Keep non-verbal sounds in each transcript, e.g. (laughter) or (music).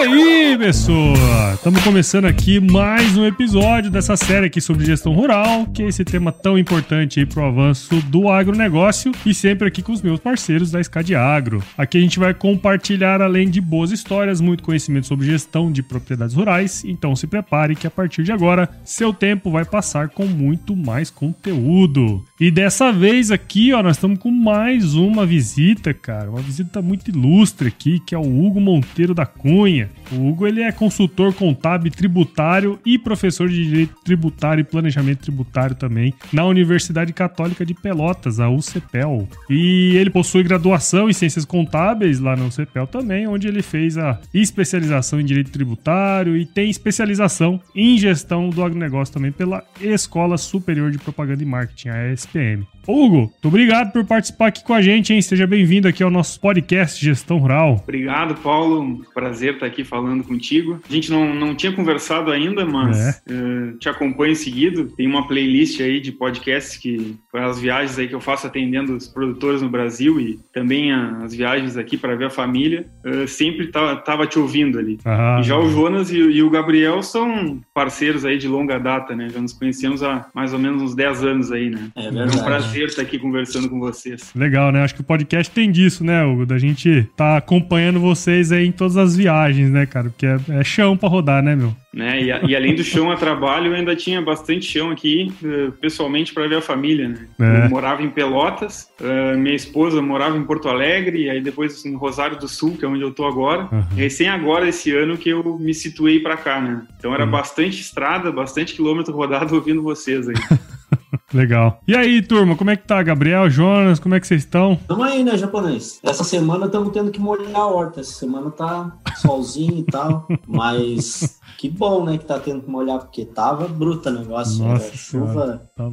E pessoa? Estamos começando aqui mais um episódio dessa série aqui sobre gestão rural, que é esse tema tão importante aí pro avanço do agronegócio e sempre aqui com os meus parceiros da SCAD Agro. Aqui a gente vai compartilhar, além de boas histórias, muito conhecimento sobre gestão de propriedades rurais, então se prepare que a partir de agora seu tempo vai passar com muito mais conteúdo. E dessa vez aqui, ó, nós estamos com mais uma visita, cara, uma visita muito ilustre aqui, que é o Hugo Monteiro da Cunha. O Hugo ele é consultor contábil tributário e professor de direito tributário e planejamento tributário também na Universidade Católica de Pelotas, a UCPEL. E ele possui graduação em ciências contábeis lá na UCPEL também, onde ele fez a especialização em direito tributário e tem especialização em gestão do agronegócio também pela Escola Superior de Propaganda e Marketing, a ESPM. Hugo, muito obrigado por participar aqui com a gente, hein? Seja bem-vindo aqui ao nosso podcast Gestão Rural. Obrigado, Paulo. Prazer estar aqui falando contigo. A gente não, não tinha conversado ainda, mas É. eh, te acompanho em seguido. Tem uma playlist aí de podcasts que as viagens aí que eu faço atendendo os produtores no Brasil e também a- as viagens aqui para ver a família. eh, sempre tava te ouvindo ali. Ah, E já o Jonas e, o- e o Gabriel são parceiros aí de longa data, né? Já nos conhecemos há mais ou menos uns 10 anos aí, né? É É um verdade. prazer estar aqui conversando com vocês. Legal, né? Acho que o podcast tem disso, né, Hugo? Da gente tá acompanhando vocês aí em todas as viagens, né, cara? Porque é, é chão pra rodar, né, meu? né? E, a- e além do chão a trabalho, eu ainda tinha bastante chão aqui, eh, pessoalmente, para ver a família, né? É. Eu morava em Pelotas, eh, minha esposa morava em Porto Alegre, e aí depois em Rosário do Sul, que é onde eu tô agora. Uhum. Recém agora, esse ano, que eu me situei para cá, né? Então era Uhum. bastante estrada, bastante quilômetro rodado (laughs) ouvindo vocês aí. (laughs) (laughs) Legal. E aí, turma, como é que tá? Gabriel, Jonas, como é que vocês estão? Tamo aí, né, japonês? Essa semana estamos tendo que molhar a horta. Essa semana tá solzinho e tal. (laughs) Mas que bom, né, que tá tendo que molhar, porque tava bruta o negócio. Nossa Era chuva Tá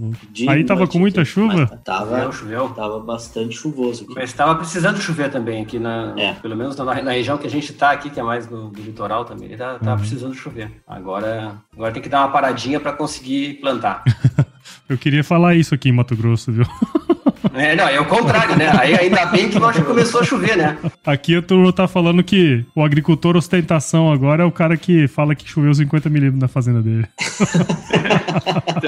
Aí tava com muita aqui, chuva? mas Tava, Choveu, choveu. tava bastante chuvoso aqui. Mas estava precisando chover também aqui, na, É. pelo menos na, na região que a gente está aqui, que é mais do, do litoral também. Ele tá, tá Uhum. precisando chover. Agora, agora tem que dar uma paradinha para conseguir plantar. (laughs) Eu queria falar isso aqui em Mato Grosso, viu? (laughs) é, não, é o contrário, né? Aí ainda bem que já começou a chover, né? Aqui a turma tá falando que o agricultor ostentação agora é o cara que fala que choveu 50 milímetros na fazenda dele. (laughs)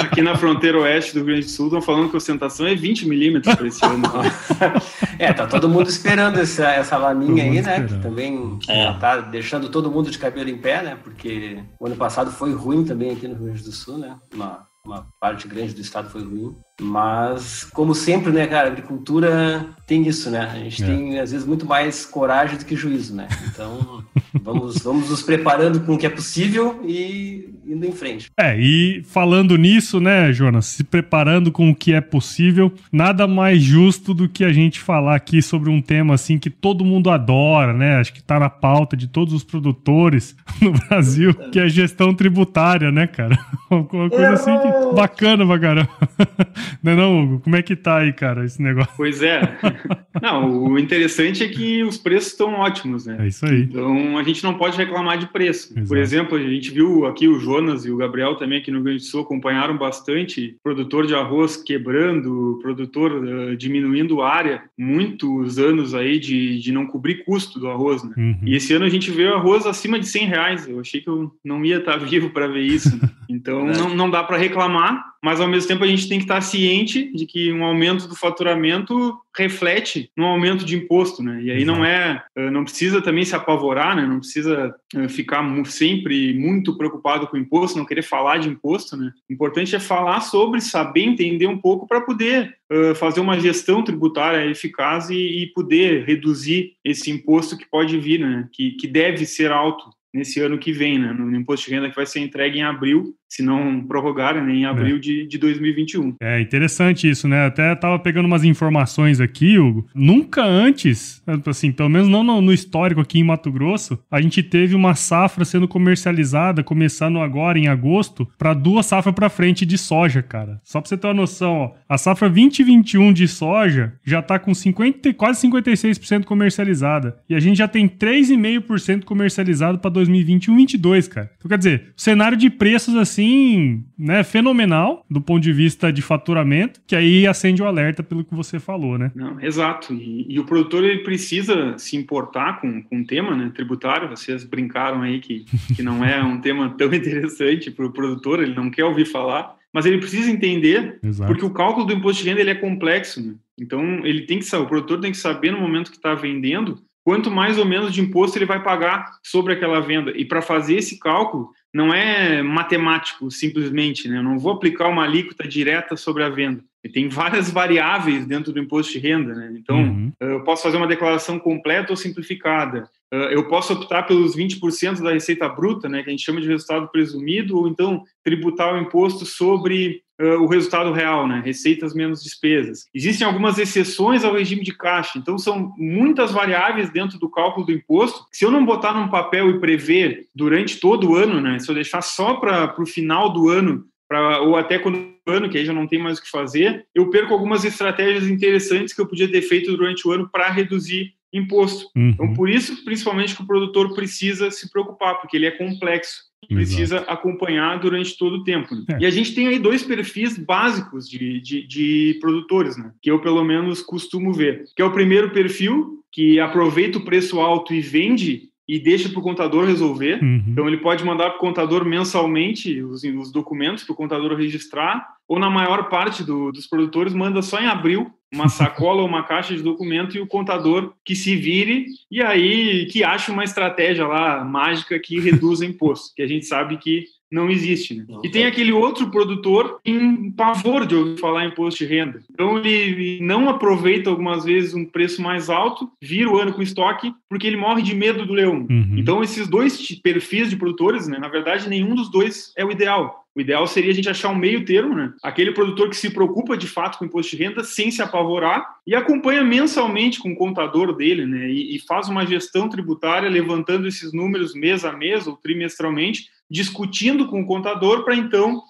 Aqui na fronteira oeste do Rio Grande do Sul estão falando que a ostentação é 20 milímetros para esse ano. (laughs) É, tá todo mundo esperando essa, essa laminha aí, né? esperando. Que também É. já tá deixando todo mundo de cabelo em pé, né? Porque o ano passado foi ruim também aqui no Rio Grande do Sul, né? Uma, uma parte grande do estado foi ruim. Mas, como sempre, né, cara, a agricultura tem isso, né? A gente É. tem, às vezes, muito mais coragem do que juízo, né? Então, (laughs) vamos, vamos nos preparando com o que é possível e indo em frente. É, e falando nisso, né, Jonas, se preparando com o que é possível, nada mais justo do que a gente falar aqui sobre um tema assim que todo mundo adora, né? Acho que tá na pauta de todos os produtores (laughs) no Brasil, que é gestão tributária, né, cara? (laughs) Uma coisa assim que bacana pra caramba. (laughs) Não é não, Hugo? Como é que tá aí, cara, esse negócio? Pois é. Não, o interessante é que os preços estão ótimos, né? É isso aí. Então a gente não pode reclamar de preço. Exato. Por exemplo, a gente viu aqui o Jonas e o Gabriel também aqui no Rio Grande do Sul acompanharam bastante produtor de arroz quebrando, produtor eh, diminuindo área, muitos anos aí de, de não cobrir custo do arroz, né? Uhum. E esse ano a gente vê arroz acima de 100 reais. Eu achei que eu não ia estar (laughs) vivo para ver isso. Então não, não dá para reclamar, mas ao mesmo tempo a gente tem que estar ciente de que um aumento do faturamento reflete no aumento de imposto, né? E aí não é, eh, não precisa também se apavorar, né? Não precisa eh, ficar sempre muito preocupado com o imposto, não querer falar de imposto, né? O importante é falar sobre, saber entender um pouco para poder eh, fazer uma gestão tributária eficaz e, e poder reduzir esse imposto que pode vir, né? Que, que deve ser alto nesse ano que vem, né? No imposto de renda que vai ser entregue em abril, se não prorrogarem né, em abril é. de, de 2021. É interessante isso, né? Até tava pegando umas informações aqui, Hugo. Nunca antes, assim, pelo menos não no, no histórico aqui em Mato Grosso, a gente teve uma safra sendo comercializada, começando agora em agosto, para duas safras para frente de soja, cara. Só para você ter uma noção, ó, a safra 2021 de soja já tá com 50, quase 56% comercializada. E a gente já tem 3,5% comercializado para 2021 22, cara. Então, quer dizer, o cenário de preços assim assim, né, fenomenal do ponto de vista de faturamento, que aí acende o alerta pelo que você falou, né? Não, exato. E, e o produtor ele precisa se importar com, com o tema né, tributário. Vocês brincaram aí que, que não é um tema tão (laughs) interessante para o produtor, ele não quer ouvir falar, mas ele precisa entender, Exato. porque o cálculo do imposto de renda ele é complexo. Né? Então, ele tem que saber, o produtor tem que saber no momento que está vendendo quanto mais ou menos de imposto ele vai pagar sobre aquela venda. E para fazer esse cálculo, não é matemático simplesmente, né? Eu não vou aplicar uma alíquota direta sobre a venda. E tem várias variáveis dentro do imposto de renda, né? Então, uhum. eu posso fazer uma declaração completa ou simplificada. Eu posso optar pelos 20% da receita bruta, né, que a gente chama de resultado presumido, ou então tributar o imposto sobre uh, o resultado real, né? Receitas menos despesas. Existem algumas exceções ao regime de caixa, então são muitas variáveis dentro do cálculo do imposto. Se eu não botar num papel e prever durante todo o ano, né? Se eu deixar só para o final do ano, pra, ou até quando o ano, que aí já não tem mais o que fazer, eu perco algumas estratégias interessantes que eu podia ter feito durante o ano para reduzir imposto. Uhum. Então, por isso, principalmente, que o produtor precisa se preocupar, porque ele é complexo precisa Exato. acompanhar durante todo o tempo. Né? É. E a gente tem aí dois perfis básicos de, de, de, produtores, né? que eu pelo menos costumo ver. Que é o primeiro perfil, que aproveita o preço alto e vende e deixa para o contador resolver. Uhum. Então ele pode mandar para o contador mensalmente os, os documentos para o contador registrar, ou na maior parte do, dos produtores manda só em abril uma (laughs) sacola ou uma caixa de documento e o contador que se vire e aí que ache uma estratégia lá mágica que reduza imposto, que a gente sabe que não existe. Né? Não, e tem aquele outro produtor em pavor de ouvir falar em imposto de renda. Então ele não aproveita algumas vezes um preço mais alto, vira o ano com estoque, porque ele morre de medo do leão. Uhum. Então esses dois perfis de produtores, né, na verdade, nenhum dos dois é o ideal. O ideal seria a gente achar um meio termo, né? Aquele produtor que se preocupa de fato com o imposto de renda sem se apavorar e acompanha mensalmente com o contador dele, né? E, e faz uma gestão tributária levantando esses números mês a mês ou trimestralmente, discutindo com o contador para então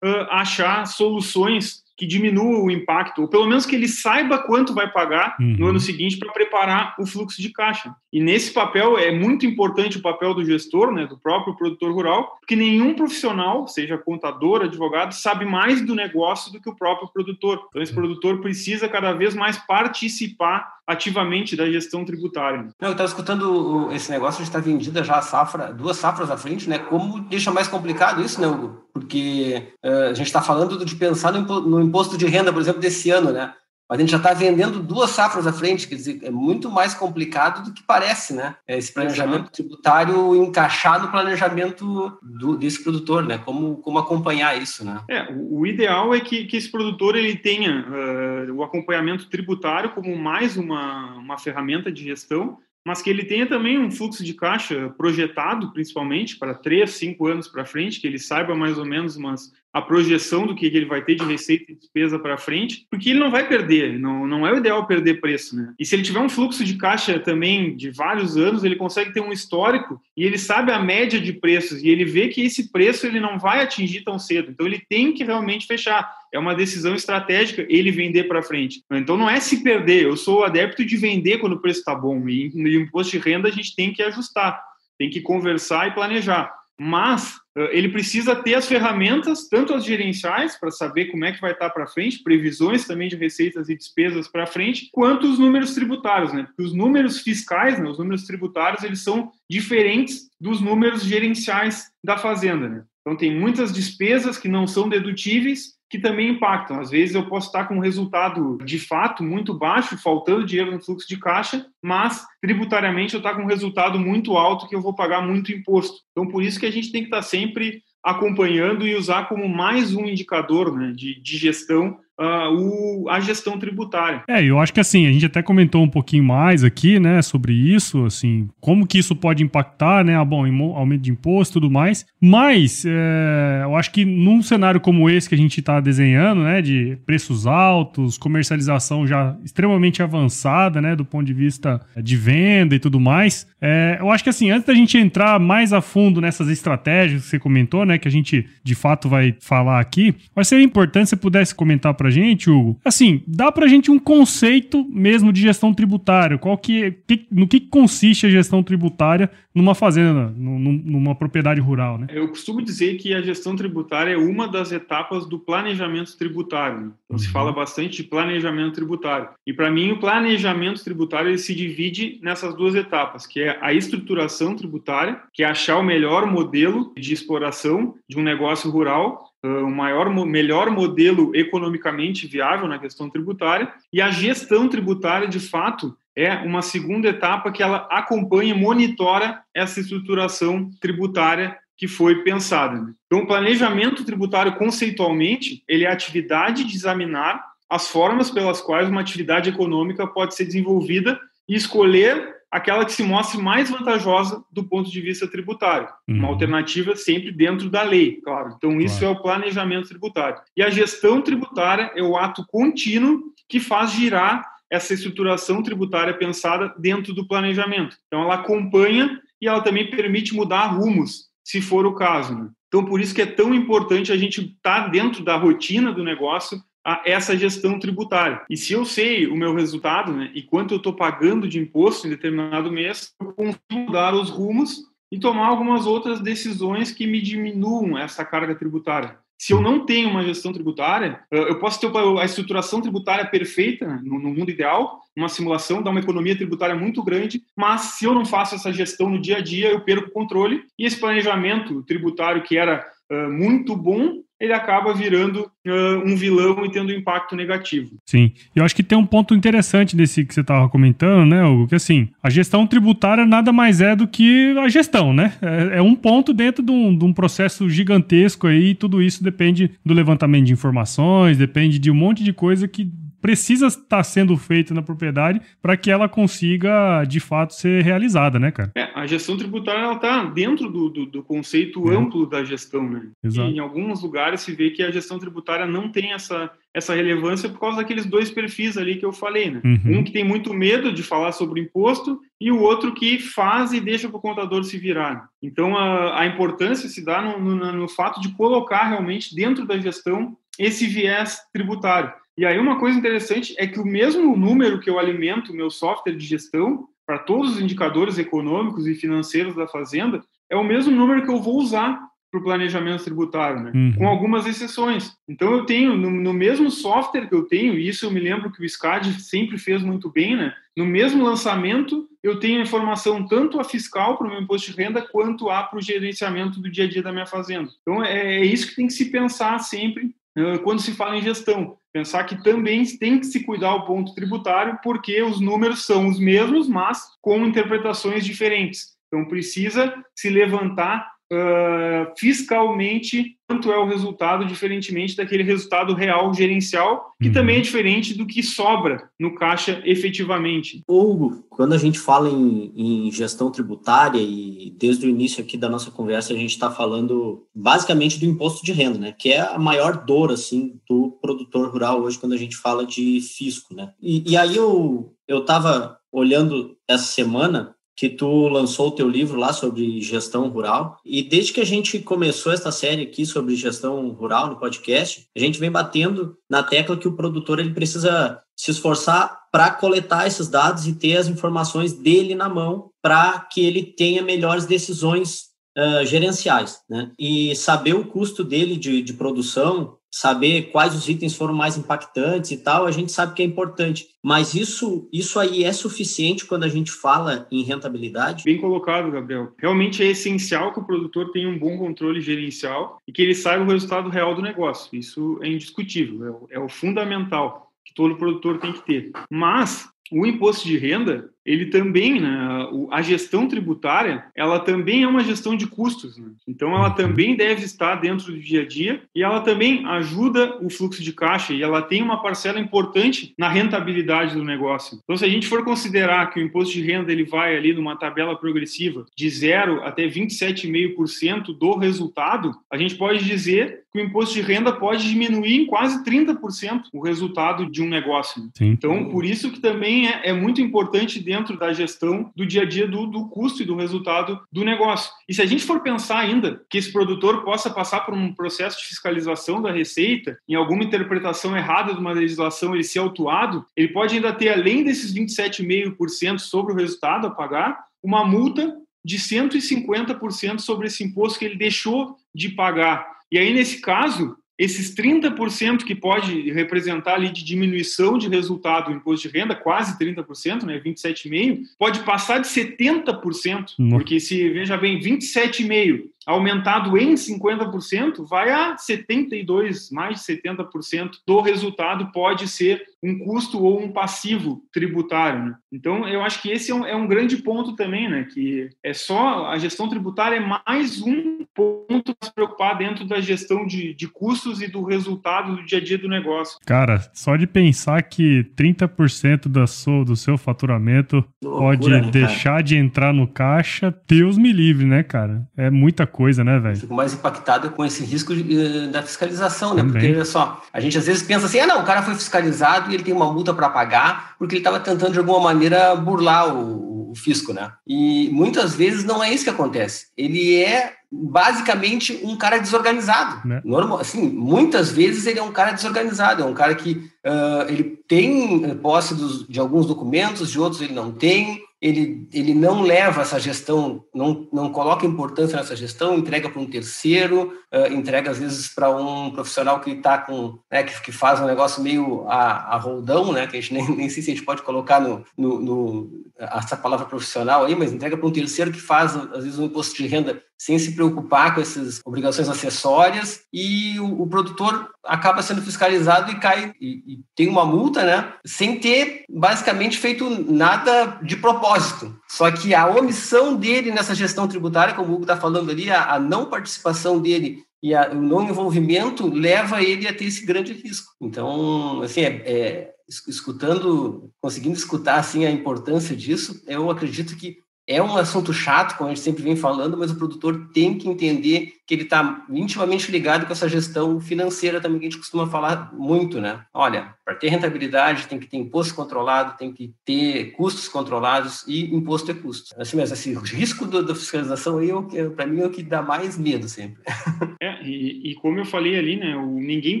achar soluções que diminua o impacto, ou pelo menos que ele saiba quanto vai pagar uhum. no ano seguinte para preparar o fluxo de caixa. E nesse papel é muito importante o papel do gestor, né, do próprio produtor rural, porque nenhum profissional, seja contador, advogado, sabe mais do negócio do que o próprio produtor. Então esse produtor precisa cada vez mais participar ativamente da gestão tributária. Não, eu estava escutando esse negócio de estar vendida já a safra, duas safras à frente, né? Como deixa mais complicado isso, né, Hugo? Porque uh, a gente está falando de pensar no imposto de renda, por exemplo, desse ano, né? Mas a gente já está vendendo duas safras à frente, quer dizer, é muito mais complicado do que parece, né? É esse planejamento tributário encaixar no planejamento do, desse produtor, né? Como, como acompanhar isso, né? É, o, o ideal é que, que esse produtor ele tenha uh, o acompanhamento tributário como mais uma, uma ferramenta de gestão mas que ele tenha também um fluxo de caixa projetado, principalmente para três, cinco anos para frente, que ele saiba mais ou menos umas, a projeção do que ele vai ter de receita e despesa para frente, porque ele não vai perder, não, não é o ideal perder preço, né? E se ele tiver um fluxo de caixa também de vários anos, ele consegue ter um histórico e ele sabe a média de preços e ele vê que esse preço ele não vai atingir tão cedo, então ele tem que realmente fechar é uma decisão estratégica ele vender para frente. Então não é se perder, eu sou adepto de vender quando o preço está bom. E no imposto de renda a gente tem que ajustar, tem que conversar e planejar. Mas ele precisa ter as ferramentas, tanto as gerenciais, para saber como é que vai estar tá para frente, previsões também de receitas e despesas para frente, quanto os números tributários, né? Porque os números fiscais, né, os números tributários, eles são diferentes dos números gerenciais da fazenda, né? Então tem muitas despesas que não são dedutíveis que também impactam. Às vezes eu posso estar com um resultado de fato muito baixo, faltando dinheiro no fluxo de caixa, mas tributariamente eu estar com um resultado muito alto que eu vou pagar muito imposto. Então, por isso que a gente tem que estar sempre acompanhando e usar como mais um indicador né, de, de gestão uh, o, a gestão tributária. É, eu acho que assim, a gente até comentou um pouquinho mais aqui, né, sobre isso, assim, como que isso pode impactar, né, ah, bom, aumento de imposto e tudo mais, mas é, eu acho que num cenário como esse que a gente está desenhando, né, de preços altos, comercialização já extremamente avançada, né, do ponto de vista de venda e tudo mais, é, eu acho que assim, antes da gente entrar mais a fundo nessas estratégias que você comentou, né, que a gente de fato vai falar aqui, vai ser importante se você pudesse comentar pra gente, Hugo. Assim, dá pra gente um conceito mesmo de gestão tributária. Qual que, que no que consiste a gestão tributária numa fazenda, numa propriedade rural, né? Eu costumo dizer que a gestão tributária é uma das etapas do planejamento tributário. Né? Então uhum. se fala bastante de planejamento tributário. E para mim o planejamento tributário ele se divide nessas duas etapas, que é a estruturação tributária, que é achar o melhor modelo de exploração de um negócio rural o maior, melhor modelo economicamente viável na questão tributária, e a gestão tributária, de fato, é uma segunda etapa que ela acompanha, monitora essa estruturação tributária que foi pensada. Então, o planejamento tributário, conceitualmente, ele é a atividade de examinar as formas pelas quais uma atividade econômica pode ser desenvolvida e escolher aquela que se mostre mais vantajosa do ponto de vista tributário. Uhum. Uma alternativa sempre dentro da lei, claro. Então, isso claro. é o planejamento tributário. E a gestão tributária é o ato contínuo que faz girar essa estruturação tributária pensada dentro do planejamento. Então, ela acompanha e ela também permite mudar rumos, se for o caso. Né? Então, por isso que é tão importante a gente estar tá dentro da rotina do negócio, a essa gestão tributária. E se eu sei o meu resultado né, e quanto eu estou pagando de imposto em determinado mês, eu consigo dar os rumos e tomar algumas outras decisões que me diminuam essa carga tributária. Se eu não tenho uma gestão tributária, eu posso ter a estruturação tributária perfeita né, no mundo ideal, uma simulação, dar uma economia tributária muito grande, mas se eu não faço essa gestão no dia a dia, eu perco o controle e esse planejamento tributário que era muito bom, ele acaba virando uh, um vilão e tendo um impacto negativo. Sim, eu acho que tem um ponto interessante desse que você estava comentando, né, Hugo, que assim, a gestão tributária nada mais é do que a gestão, né? É, é um ponto dentro de um, de um, processo gigantesco aí, e tudo isso depende do levantamento de informações, depende de um monte de coisa que precisa estar sendo feita na propriedade para que ela consiga, de fato, ser realizada, né, cara? É, a gestão tributária está dentro do, do, do conceito é. amplo da gestão, né? Exato. E em alguns lugares se vê que a gestão tributária não tem essa, essa relevância por causa daqueles dois perfis ali que eu falei, né? Uhum. Um que tem muito medo de falar sobre imposto e o outro que faz e deixa para o contador se virar. Então, a, a importância se dá no, no, no fato de colocar realmente dentro da gestão esse viés tributário. E aí uma coisa interessante é que o mesmo número que eu alimento o meu software de gestão para todos os indicadores econômicos e financeiros da fazenda é o mesmo número que eu vou usar para o planejamento tributário, né? Uhum. com algumas exceções. Então eu tenho no, no, mesmo software que eu tenho, e isso eu me lembro que o SCAD sempre fez muito bem, né? No mesmo lançamento eu tenho informação tanto a fiscal para o meu imposto de renda quanto a para o gerenciamento do dia a dia da minha fazenda. Então é, é isso que tem que se pensar sempre uh, quando se fala em gestão pensar que também tem que se cuidar o ponto tributário, porque os números são os mesmos, mas com interpretações diferentes. Então, precisa se levantar uh, fiscalmente quanto é o resultado, diferentemente daquele resultado real gerencial, que uhum. também é diferente do que sobra no caixa efetivamente. Hugo, quando a gente fala em, em gestão tributária, e desde o início aqui da nossa conversa, a gente está falando basicamente do imposto de renda, né? Que é a maior dor, assim, do produtor rural hoje, quando a gente fala de fisco, né? E, e aí eu estava olhando essa semana que tu lançou o teu livro lá sobre gestão rural. E desde que a gente começou essa série aqui sobre gestão rural no podcast, a gente vem batendo na tecla que o produtor ele precisa se esforçar para coletar esses dados e ter as informações dele na mão para que ele tenha melhores decisões uh, gerenciais, né? E saber o custo dele de, de produção, saber quais os itens foram mais impactantes e tal, a gente sabe que é importante. Mas isso, isso aí é suficiente quando a gente fala em rentabilidade? Bem colocado, Gabriel. Realmente é essencial que o produtor tenha um bom controle gerencial e que ele saiba o resultado real do negócio. Isso é indiscutível, é o, é o fundamental que todo produtor tem que ter. Mas o imposto de renda, ele também, né, a gestão tributária, ela também é uma gestão de custos. Né? Então, ela uhum. também deve estar dentro do dia a dia e ela também ajuda o fluxo de caixa e ela tem uma parcela importante na rentabilidade do negócio. Então, se a gente for considerar que o imposto de renda ele vai ali numa tabela progressiva de 0 até 27,5% do resultado, a gente pode dizer que o imposto de renda pode diminuir em quase 30% o resultado de um negócio. Então, por isso que também é, é muito importante dentro da gestão do dia a dia do, do custo e do resultado do negócio. E se a gente for pensar ainda que esse produtor possa passar por um processo de fiscalização da receita, em alguma interpretação errada de uma legislação, ele ser autuado, ele pode ainda ter, além desses 27,5% sobre o resultado a pagar, uma multa de 150% sobre esse imposto que ele deixou de pagar. E aí, nesse caso, esses 30% que pode representar ali de diminuição de resultado do imposto de renda, quase 30%, né, 27,5%, pode passar de 70%, porque se, veja bem, 27,5% aumentado em 50%, vai a 72%, mais de 70% do resultado pode ser um custo ou um passivo tributário. Né? Então, eu acho que esse é um, é um, grande ponto também, né? que é só a gestão tributária é mais um ponto para se preocupar dentro da gestão de, de custos e do resultado do dia a dia do negócio. Cara, só de pensar que 30% da sua, do seu faturamento Loucura, pode né, deixar de entrar no caixa, Deus me livre, né, cara? É muita coisa, né, velho? Fico mais impactado com esse risco de, eh, da fiscalização, né? Também. Porque, olha só, a gente às vezes pensa assim, ah, não, o cara foi fiscalizado e ele tem uma multa para pagar porque ele estava tentando de alguma maneira burlar o, o fisco, né? E muitas vezes não é isso que acontece. Ele é basicamente um cara desorganizado. Né? Normal, assim, muitas vezes ele é um cara desorganizado, é um cara que uh, ele tem posse dos, de alguns documentos, de outros ele não tem, ele, ele não leva essa gestão, não, não coloca importância nessa gestão, entrega para um terceiro, uh, entrega às vezes para um profissional que está com, né, que, que faz um negócio meio a, a roldão, né, que a gente (laughs) nem, nem sei se a gente pode colocar no, no, no essa palavra profissional aí, mas entrega para um terceiro que faz às vezes um imposto de renda sem se preocupar com essas obrigações acessórias e o, o produtor acaba sendo fiscalizado e cai e, e, tem uma multa, né? Sem ter basicamente feito nada de propósito. Só que a omissão dele nessa gestão tributária, como o Hugo está falando ali, a, a, não participação dele e a, o não envolvimento leva ele a ter esse grande risco. Então, assim, é, é escutando, conseguindo escutar assim a importância disso, eu acredito que é um assunto chato, como a gente sempre vem falando, mas o produtor tem que entender que ele está intimamente ligado com essa gestão financeira também que a gente costuma falar muito, né? Olha, para ter rentabilidade tem que ter imposto controlado, tem que ter custos controlados e imposto é custo. Assim mesmo, esse risco da fiscalização aí, é para mim, é o que dá mais medo sempre. (laughs) É, e, e como eu falei ali, né? O, ninguém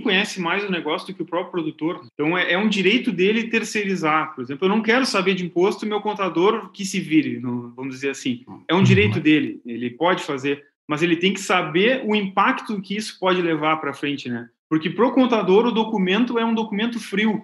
conhece mais o negócio do que o próprio produtor. Então é, é, um direito dele terceirizar. Por exemplo, eu não quero saber de imposto, meu contador que se vire, vamos dizer assim. É um direito dele, ele pode fazer mas ele tem que saber o impacto que isso pode levar para frente, né? Porque para o contador o documento é um documento frio,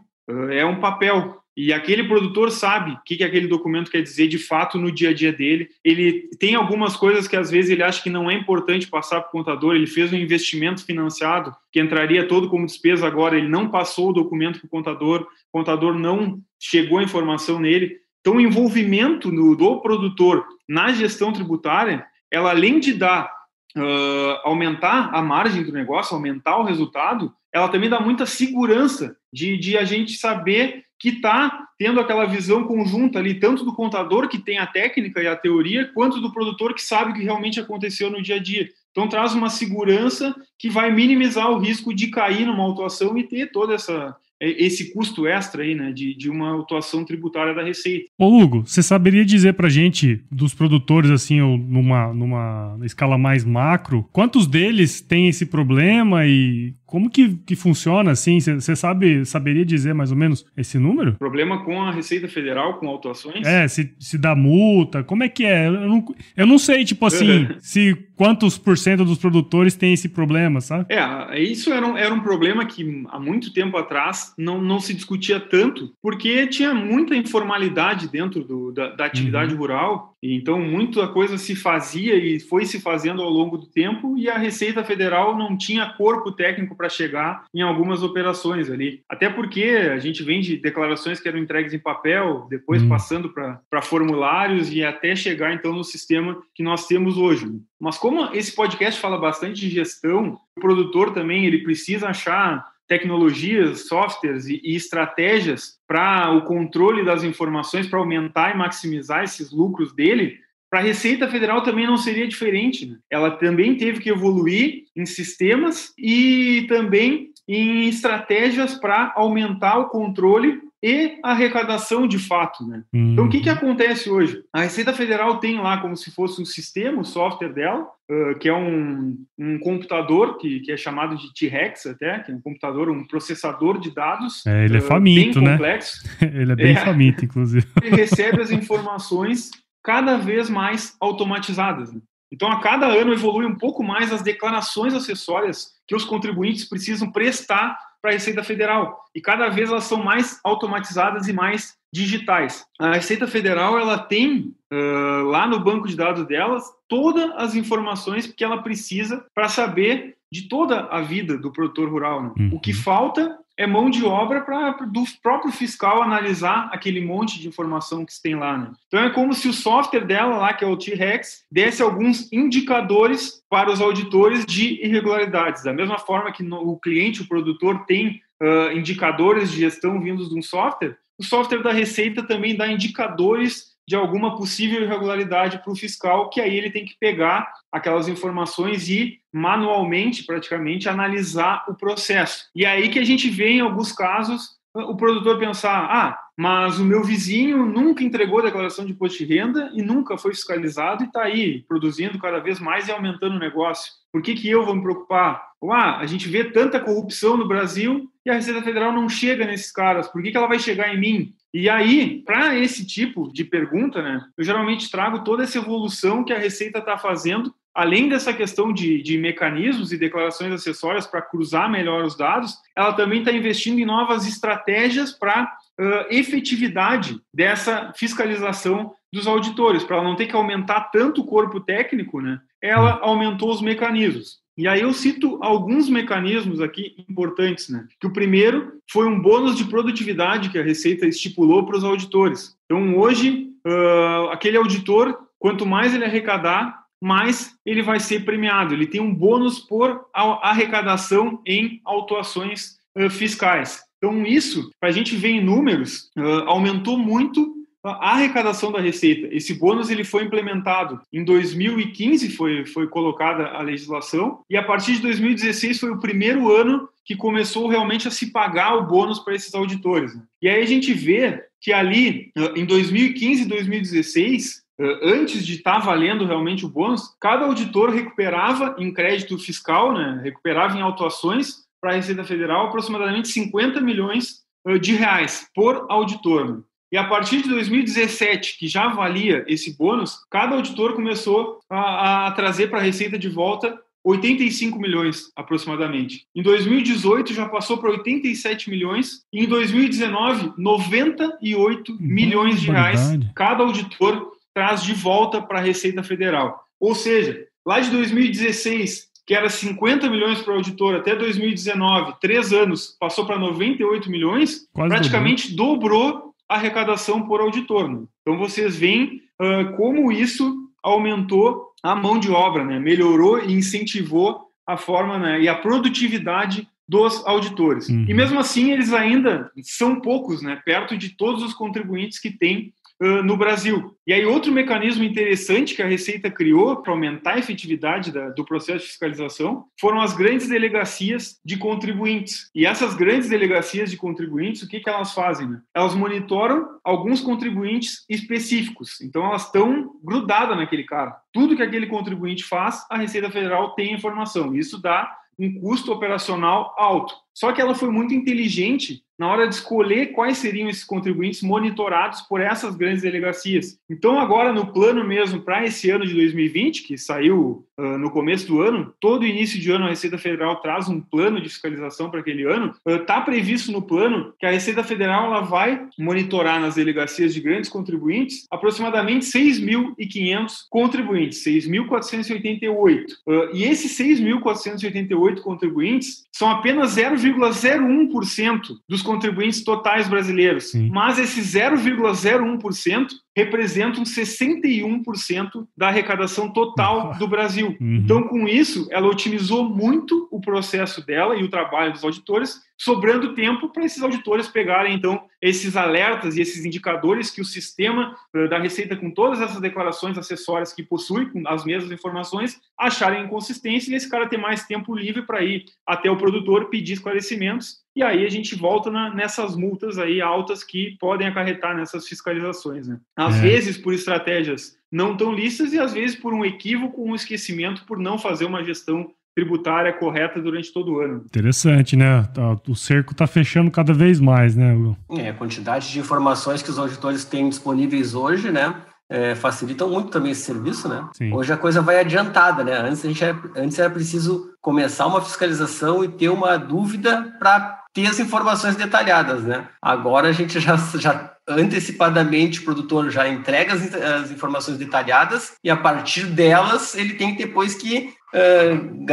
é um papel. E aquele produtor sabe o que, que aquele documento quer dizer de fato no dia a dia dele. Ele tem algumas coisas que às vezes ele acha que não é importante passar para o contador. Ele fez um investimento financiado que entraria todo como despesa agora. Ele não passou o documento para o contador, o contador não chegou a informação nele. Então, o envolvimento no, do produtor na gestão tributária ela além de dar uh, aumentar a margem do negócio, aumentar o resultado, ela também dá muita segurança de, de a gente saber que está tendo aquela visão conjunta ali, tanto do contador que tem a técnica e a teoria, quanto do produtor que sabe o que realmente aconteceu no dia a dia. Então traz uma segurança que vai minimizar o risco de cair numa autuação e ter toda essa esse custo extra aí, né, de, de uma atuação tributária da Receita. Ô Hugo, você saberia dizer pra gente, dos produtores, assim, numa, numa escala mais macro, quantos deles têm esse problema e como que, que funciona, assim? Você sabe, saberia dizer mais ou menos esse número? Problema com a Receita Federal, com autuações? É, se, se dá multa, como é que é? Eu não, eu não sei, tipo assim, (laughs) se quantos por cento dos produtores têm esse problema, sabe? É, isso era um, era um problema que há muito tempo atrás não, não se discutia tanto, porque tinha muita informalidade dentro do, da, da, atividade uhum. rural, então muita coisa se fazia e foi se fazendo ao longo do tempo, e a Receita Federal não tinha corpo técnico para chegar em algumas operações ali. Até porque a gente vem de declarações que eram entregues em papel, depois uhum. passando para formulários e até chegar então no sistema que nós temos hoje. Mas como esse podcast fala bastante de gestão, o produtor também ele precisa achar tecnologias, softwares e, e estratégias para o controle das informações, para aumentar e maximizar esses lucros dele, para a Receita Federal também não seria diferente. Né? Ela também teve que evoluir em sistemas e também em estratégias para aumentar o controle e arrecadação de fato. Né? Uhum. Então, o que, que acontece hoje? A Receita Federal tem lá como se fosse um sistema, o um software dela, uh, que é um, um computador que, que é chamado de T-Rex até, que é um computador, um processador de dados. É, ele é faminto, uh, né? (laughs) ele é bem é, faminto, inclusive. (laughs) Ele recebe as informações cada vez mais automatizadas. Né? Então, a cada ano evolui um pouco mais as declarações acessórias que os contribuintes precisam prestar para a Receita Federal e cada vez elas são mais automatizadas e mais digitais. A Receita Federal ela tem uh, lá no banco de dados delas todas as informações que ela precisa para saber de toda a vida do produtor rural. Né? Uhum. O que falta é mão de obra para do próprio fiscal analisar aquele monte de informação que se tem lá. Né? Então é como se o software dela lá, que é o T-Rex, desse alguns indicadores para os auditores de irregularidades. Da mesma forma que no, o cliente, o produtor, tem uh, indicadores de gestão vindos de um software, o software da Receita também dá indicadores de alguma possível irregularidade para o fiscal, que aí ele tem que pegar aquelas informações e manualmente, praticamente, analisar o processo. E aí que a gente vê, em alguns casos, o produtor pensar: ah, mas o meu vizinho nunca entregou declaração de imposto de renda e nunca foi fiscalizado e está aí produzindo cada vez mais e aumentando o negócio. Por que, que eu vou me preocupar? Ah, a gente vê tanta corrupção no Brasil e a Receita Federal não chega nesses caras. Por que, que ela vai chegar em mim? E aí, para esse tipo de pergunta, né, eu geralmente trago toda essa evolução que a Receita está fazendo, além dessa questão de, de mecanismos e declarações acessórias para cruzar melhor os dados, ela também está investindo em novas estratégias para uh, efetividade dessa fiscalização dos auditores, para ela não ter que aumentar tanto o corpo técnico, né? Ela aumentou os mecanismos. E aí eu cito alguns mecanismos aqui importantes, né? Que o primeiro foi um bônus de produtividade que a Receita estipulou para os auditores. Então hoje uh, aquele auditor, quanto mais ele arrecadar, mais ele vai ser premiado. Ele tem um bônus por arrecadação em autuações uh, fiscais. Então isso, para a gente ver em números, aumentou muito a arrecadação da receita. Esse bônus ele foi implementado em 2015 foi foi colocada a legislação e a partir de 2016 foi o primeiro ano que começou realmente a se pagar o bônus para esses auditores. E aí a gente vê que ali em 2015 e 2016 antes de estar tá valendo realmente o bônus, cada auditor recuperava em crédito fiscal, né, recuperava em autuações para a Receita Federal aproximadamente 50 milhões de reais por auditor. E a partir de 2017, que já valia esse bônus, cada auditor começou a, a trazer para a Receita de volta 85 milhões aproximadamente. Em 2018 já passou para 87 milhões e em 2019 98 uhum, milhões de reais cada auditor traz de volta para a Receita Federal. Ou seja, lá de 2016 que era 50 milhões para o auditor até 2019, três anos, passou para 98 milhões, Quase praticamente dobrou. dobrou a arrecadação por auditor. Né? Então vocês veem uh, como isso aumentou a mão de obra, né? melhorou e incentivou a forma né? e a produtividade dos auditores. Uhum. E mesmo assim, eles ainda são poucos, né? perto de todos os contribuintes que têm no Brasil. E aí, outro mecanismo interessante que a Receita criou para aumentar a efetividade da, do processo de fiscalização foram as grandes delegacias de contribuintes. E essas grandes delegacias de contribuintes, o que, que elas fazem? Né? Elas monitoram alguns contribuintes específicos. Então, elas estão grudadas naquele cara. Tudo que aquele contribuinte faz, a Receita Federal tem informação. Isso dá um custo operacional alto. Só que ela foi muito inteligente na hora de escolher quais seriam esses contribuintes monitorados por essas grandes delegacias. Então, agora no plano mesmo para esse ano de 2020, que saiu uh, no começo do ano, todo início de ano a Receita Federal traz um plano de fiscalização para aquele ano. Está uh, previsto no plano que a Receita Federal ela vai monitorar nas delegacias de grandes contribuintes aproximadamente 6.500 contribuintes, 6.488. Uh, e esses 6.488 contribuintes são apenas 0,01% dos contribuintes totais brasileiros. Sim. Mas esse 0,01% representam 61% da arrecadação total do Brasil. Uhum. Então, com isso, ela otimizou muito o processo dela e o trabalho dos auditores, sobrando tempo para esses auditores pegarem, então, esses alertas e esses indicadores que o sistema eh, da Receita, com todas essas declarações acessórias que possui, com as mesmas informações, acharem inconsistência e esse cara ter mais tempo livre para ir até o produtor pedir esclarecimentos e aí a gente volta na, nessas multas aí altas que podem acarretar nessas fiscalizações, né? Às é. vezes por estratégias não tão listas e às vezes por um equívoco, um esquecimento por não fazer uma gestão tributária correta durante todo o ano. Interessante, né? Tá, o cerco está fechando cada vez mais, né, Will? É, a quantidade de informações que os auditores têm disponíveis hoje, né? É, facilitam muito também esse serviço, né? Sim. Hoje a coisa vai adiantada, né? Antes, a gente era, antes era preciso começar uma fiscalização e ter uma dúvida para ter as informações detalhadas, né? Agora a gente já, já antecipadamente o produtor já entrega as, as informações detalhadas e a partir delas ele tem depois que uh,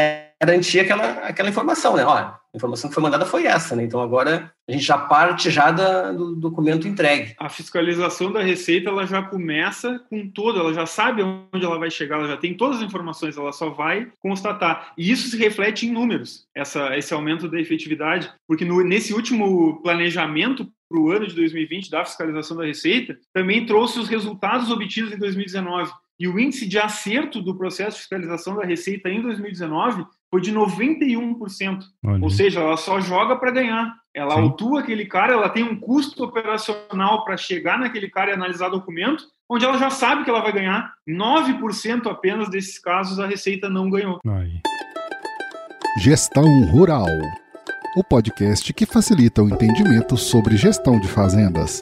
garantir aquela, aquela informação, né? Olha, a informação que foi mandada foi essa, né? Então agora a gente já parte já da, do documento entregue. A fiscalização da Receita ela já começa com tudo, ela já sabe onde ela vai chegar, ela já tem todas as informações, ela só vai constatar. E isso se reflete em números, essa, esse aumento da efetividade, porque no, nesse último planejamento para o ano de 2020 da fiscalização da Receita, também trouxe os resultados obtidos em 2019. E o índice de acerto do processo de fiscalização da Receita em 2019 foi de 91%. Olha. Ou seja, ela só joga para ganhar. Ela Sim. autua aquele cara, ela tem um custo operacional para chegar naquele cara e analisar documento, onde ela já sabe que ela vai ganhar. 9% apenas desses casos a Receita não ganhou. Aí. Gestão Rural o podcast que facilita o entendimento sobre gestão de fazendas.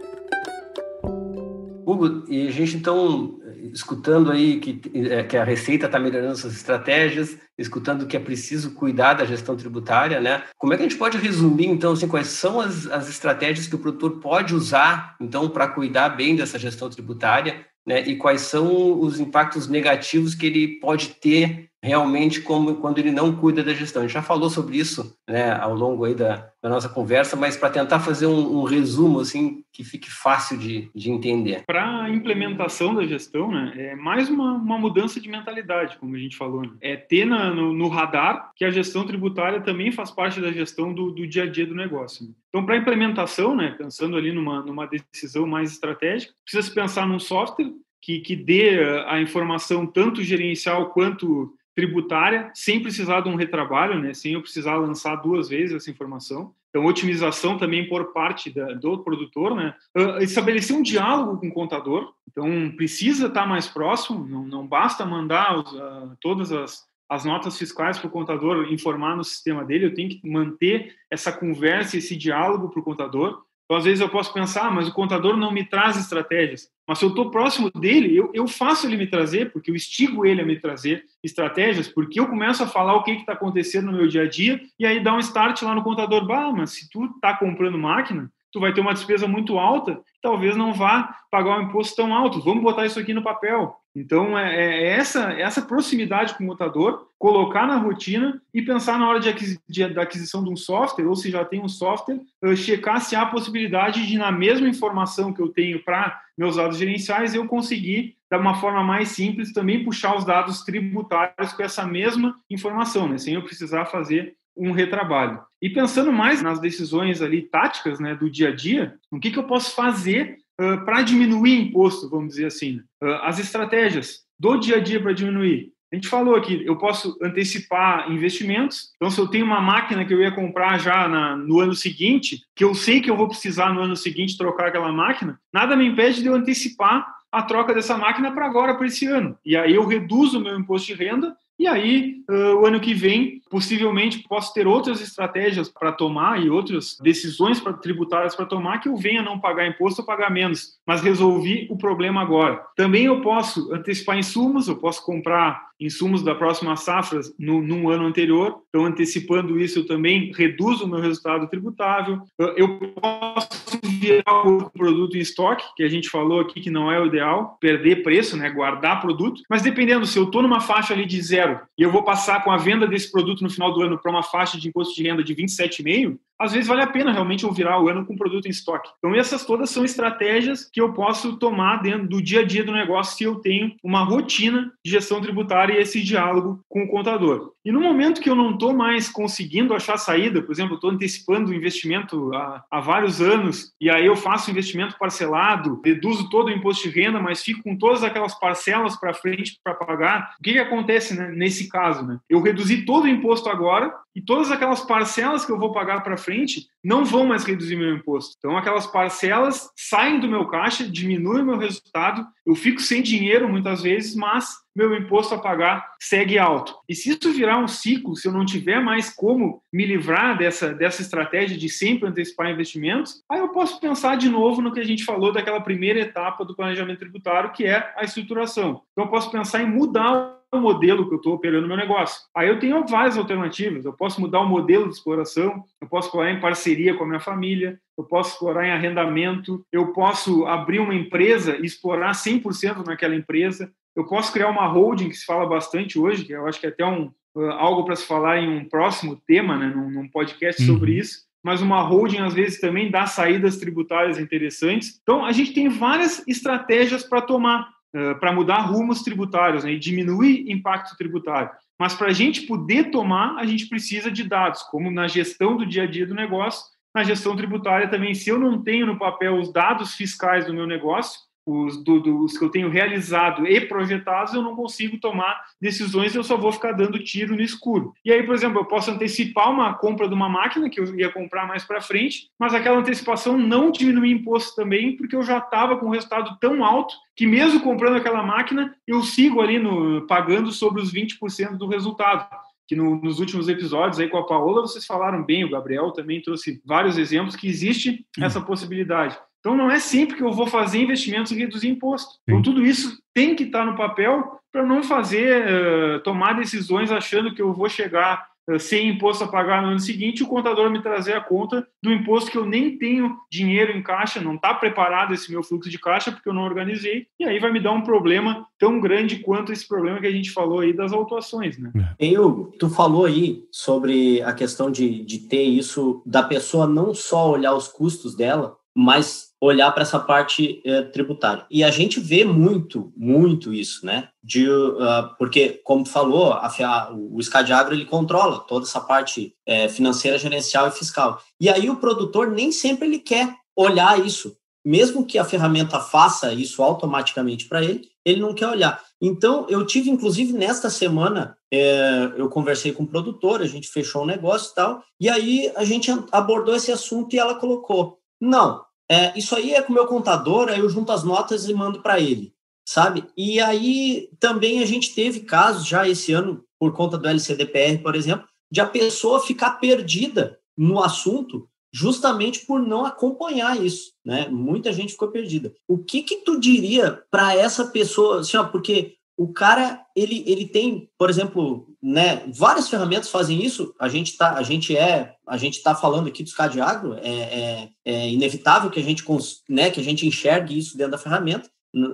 Hugo, e a gente então escutando aí que, é, que a Receita está melhorando suas estratégias, escutando que é preciso cuidar da gestão tributária, né? Como é que a gente pode resumir, então, assim, quais são as, as estratégias que o produtor pode usar, então, para cuidar bem dessa gestão tributária, né? E quais são os impactos negativos que ele pode ter realmente como quando ele não cuida da gestão. A gente já falou sobre isso né, ao longo aí da, da nossa conversa, mas para tentar fazer um, um, resumo assim que fique fácil de, de entender. Para a implementação da gestão, né, é mais uma, uma mudança de mentalidade, como a gente falou. Né? É ter na, no, no, radar que a gestão tributária também faz parte da gestão do, do dia a dia do negócio. Né? Então, para a implementação, né, pensando ali numa, numa decisão mais estratégica, precisa se pensar num software que, que dê a informação tanto gerencial quanto tributária, sem precisar de um retrabalho, né, sem eu precisar lançar duas vezes essa informação. Então, otimização também por parte da, do produtor, né? Uh, estabelecer um diálogo com o contador. Então, precisa estar mais próximo, não, não basta mandar os, uh, todas as, as notas fiscais para o contador informar no sistema dele, eu tenho que manter essa conversa, esse diálogo para o contador. Então, às vezes eu posso pensar, ah, mas o contador não me traz estratégias. Mas se eu estou próximo dele, eu, eu faço ele me trazer, porque eu estigo ele a me trazer estratégias, porque eu começo a falar o que está acontecendo no meu dia a dia, e aí dá um start lá no contador, bah, mas se tu está comprando máquina, tu vai ter uma despesa muito alta, talvez não vá pagar um imposto tão alto. Vamos botar isso aqui no papel. Então, é, é essa, essa proximidade com o montador, colocar na rotina e pensar na hora de, de, da aquisição de um software, ou se já tem um software, checar se há a possibilidade de, na mesma informação que eu tenho para meus dados gerenciais, eu conseguir, de uma forma mais simples, também puxar os dados tributários com essa mesma informação, né? sem eu precisar fazer um retrabalho. E pensando mais nas decisões ali táticas, né, do dia a dia, o que, que eu posso fazer uh, para diminuir imposto, vamos dizer assim, uh, as estratégias do dia a dia para diminuir. A gente falou aqui, eu posso antecipar investimentos. Então, se eu tenho uma máquina que eu ia comprar já na, no ano seguinte, que eu sei que eu vou precisar no ano seguinte trocar aquela máquina, nada me impede de eu antecipar a troca dessa máquina para agora, para esse ano. E aí eu reduzo o meu imposto de renda E aí, uh, o ano que vem, possivelmente posso ter outras estratégias para tomar e outras decisões pra, tributárias para tomar que eu venha não pagar imposto ou pagar menos, mas resolvi o problema agora. Também eu posso antecipar insumos, eu posso comprar insumos da próxima safra no, no ano anterior, então antecipando isso eu também reduzo o meu resultado tributável. Eu posso virar o produto em estoque, que a gente falou aqui que não é o ideal, perder preço, né, guardar produto, mas dependendo, se eu estou numa faixa ali de zero e eu vou passar com a venda desse produto no final do ano para uma faixa de imposto de renda de 27,5, às vezes vale a pena realmente eu virar o ano com produto em estoque. Então essas todas são estratégias que eu posso tomar dentro do dia a dia do negócio se eu tenho uma rotina de gestão tributária e esse diálogo com o contador. E no momento que eu não estou mais conseguindo achar saída, por exemplo, estou antecipando o investimento há, há, vários anos e aí eu faço investimento parcelado, deduzo todo o imposto de renda, mas fico com todas aquelas parcelas para frente para pagar, o que, que acontece né, nesse caso? Né? Eu reduzi todo o imposto agora e todas aquelas parcelas que eu vou pagar para frente não vão mais reduzir meu imposto. Então, aquelas parcelas saem do meu caixa, diminuem meu resultado, eu fico sem dinheiro muitas vezes, mas meu imposto a pagar segue alto. E se isso virar um ciclo, se eu não tiver mais como me livrar dessa, dessa estratégia de sempre antecipar investimentos, aí eu posso pensar de novo no que a gente falou daquela primeira etapa do planejamento tributário, que é a estruturação. Então, eu posso pensar em mudar o modelo que eu estou operando meu negócio. Aí eu tenho várias alternativas. Eu posso mudar o modelo de exploração, eu posso explorar em parceria com a minha família, eu posso explorar em arrendamento, eu posso abrir uma empresa e explorar 100% naquela empresa, eu posso criar uma holding que se fala bastante hoje, que eu acho que é até um, algo para se falar em um próximo tema, né, num, num podcast uhum. sobre isso. Mas uma holding às vezes também dá saídas tributárias interessantes. Então a gente tem várias estratégias para tomar, uh, para mudar rumos tributários né, e diminuir impacto tributário. Mas para a gente poder tomar, a gente precisa de dados, como na gestão do dia a dia do negócio, na gestão tributária também. Se eu não tenho no papel os dados fiscais do meu negócio, os, do, dos que eu tenho realizado e projetados, eu não consigo tomar decisões, eu só vou ficar dando tiro no escuro. E aí, por exemplo, eu posso antecipar uma compra de uma máquina que eu ia comprar mais para frente, mas aquela antecipação não diminui imposto também, porque eu já estava com um resultado tão alto que mesmo comprando aquela máquina, eu sigo ali no, pagando sobre os 20% do resultado que no, nos últimos episódios aí com a Paola vocês falaram bem, o Gabriel também trouxe vários exemplos que existe essa possibilidade. Então, não é sempre que eu vou fazer investimentos e reduzir imposto. Então, tudo isso tem que estar no papel para não fazer, uh, tomar decisões achando que eu vou chegar uh, sem imposto a pagar no ano seguinte e o contador me trazer a conta do imposto que eu nem tenho dinheiro em caixa, não está preparado esse meu fluxo de caixa porque eu não organizei, e aí vai me dar um problema tão grande quanto esse problema que a gente falou aí das autuações, né? É. Ei, Hugo, tu falou aí sobre a questão de, de ter isso, da pessoa não só olhar os custos dela, mas olhar para essa parte é, tributária. E a gente vê muito, muito isso, né? De, uh, porque, como falou, a, a, o Scadiagro ele controla toda essa parte é, financeira, gerencial e fiscal. E aí o produtor nem sempre ele quer olhar isso. Mesmo que a ferramenta faça isso automaticamente para ele, ele não quer olhar. Então, eu tive, inclusive, nesta semana, é, eu conversei com o produtor, a gente fechou um negócio e tal, e aí a gente abordou esse assunto e ela colocou: não, é, isso aí é com o meu contador, aí eu junto as notas e mando para ele, sabe? E aí também a gente teve casos já esse ano, por conta do LCDPR, por exemplo, de a pessoa ficar perdida no assunto justamente por não acompanhar isso, né? Muita gente ficou perdida. O que que tu diria para essa pessoa, assim, ó, porque o cara ele, ele tem, por exemplo, né, várias ferramentas fazem isso. A gente tá, a gente é, a gente está falando aqui dos Cadiagro, é, é, é, inevitável que a gente, né, que a gente enxergue isso dentro da ferramenta.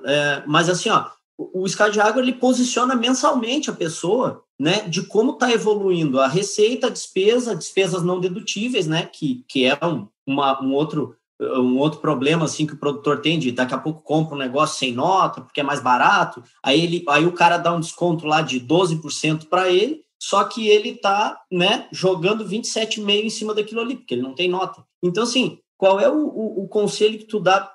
É, mas assim, ó, o Scadiagro ele posiciona mensalmente a pessoa, né, de como está evoluindo a receita, a despesa, despesas não dedutíveis, né, que, que é um, uma, um outro um outro problema assim que o produtor tem de daqui a pouco compra um negócio sem nota porque é mais barato, aí ele aí o cara dá um desconto lá de 12% para ele, só que ele tá, né, jogando 27,5 em cima daquilo ali, porque ele não tem nota. Então assim, qual é o, o, o, conselho que tu dá